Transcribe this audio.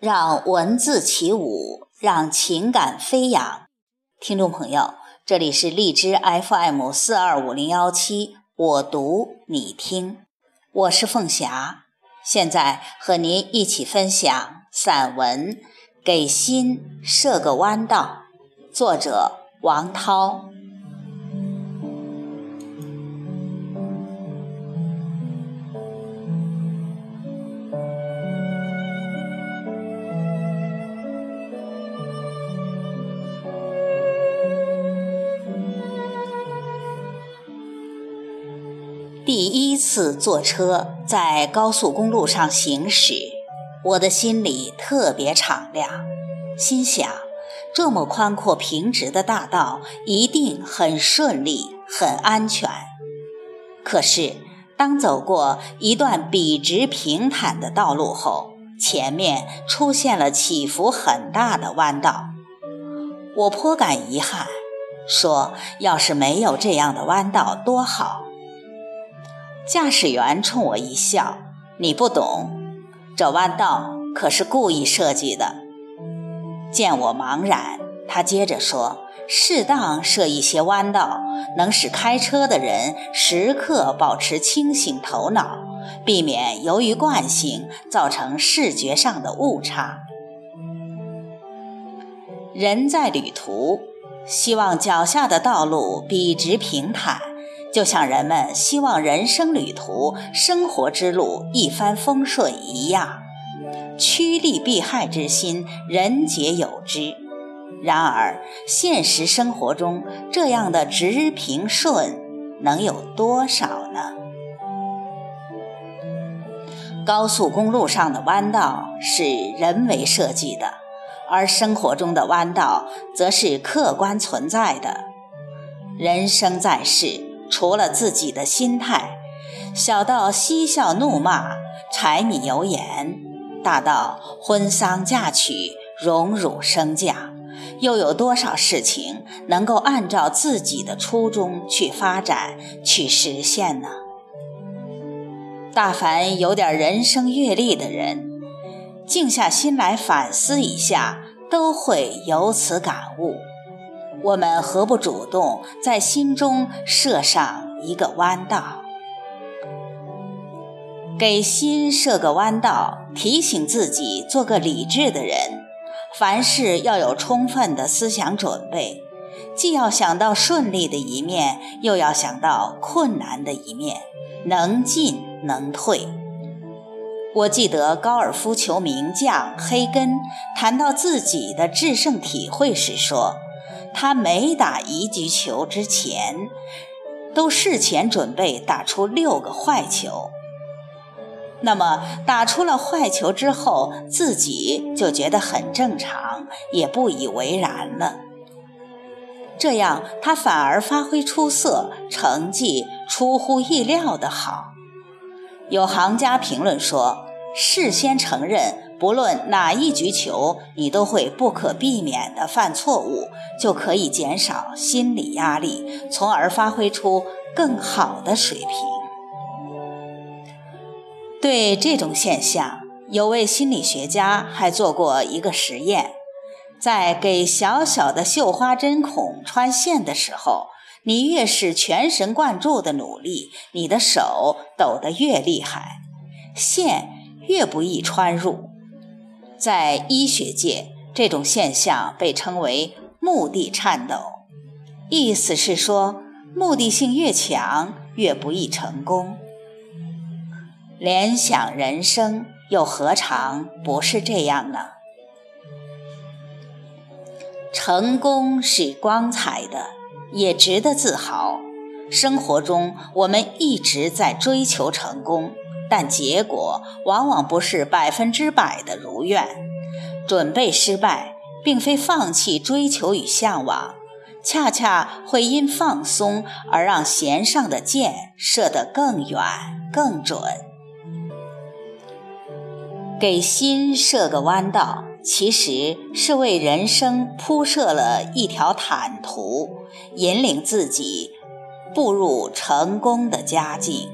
让文字起舞，让情感飞扬。听众朋友，这里是荔枝 FM 四二五零幺七，我读你听，我是凤霞，现在和您一起分享散文《给心设个弯道》，作者王涛。第一次坐车在高速公路上行驶，我的心里特别敞亮，心想：这么宽阔平直的大道一定很顺利、很安全。可是，当走过一段笔直平坦的道路后，前面出现了起伏很大的弯道，我颇感遗憾，说：要是没有这样的弯道多好。驾驶员冲我一笑：“你不懂，这弯道可是故意设计的。”见我茫然，他接着说：“适当设一些弯道，能使开车的人时刻保持清醒头脑，避免由于惯性造成视觉上的误差。人在旅途，希望脚下的道路笔直平坦。”就像人们希望人生旅途、生活之路一帆风顺一样，趋利避害之心，人皆有之。然而，现实生活中这样的直平顺能有多少呢？高速公路上的弯道是人为设计的，而生活中的弯道则是客观存在的。人生在世。除了自己的心态，小到嬉笑怒骂、柴米油盐，大到婚丧嫁娶、荣辱升降，又有多少事情能够按照自己的初衷去发展、去实现呢？大凡有点人生阅历的人，静下心来反思一下，都会有此感悟。我们何不主动在心中设上一个弯道，给心设个弯道，提醒自己做个理智的人。凡事要有充分的思想准备，既要想到顺利的一面，又要想到困难的一面，能进能退。我记得高尔夫球名将黑根谈到自己的制胜体会时说。他每打一局球之前，都事前准备打出六个坏球。那么打出了坏球之后，自己就觉得很正常，也不以为然了。这样他反而发挥出色，成绩出乎意料的好。有行家评论说：“事先承认。”不论哪一局球，你都会不可避免地犯错误，就可以减少心理压力，从而发挥出更好的水平。对这种现象，有位心理学家还做过一个实验：在给小小的绣花针孔穿线的时候，你越是全神贯注地努力，你的手抖得越厉害，线越不易穿入。在医学界，这种现象被称为“目的颤抖”，意思是说，目的性越强，越不易成功。联想人生，又何尝不是这样呢？成功是光彩的，也值得自豪。生活中，我们一直在追求成功。但结果往往不是百分之百的如愿。准备失败，并非放弃追求与向往，恰恰会因放松而让弦上的箭射得更远更准。给心设个弯道，其实是为人生铺设了一条坦途，引领自己步入成功的佳境。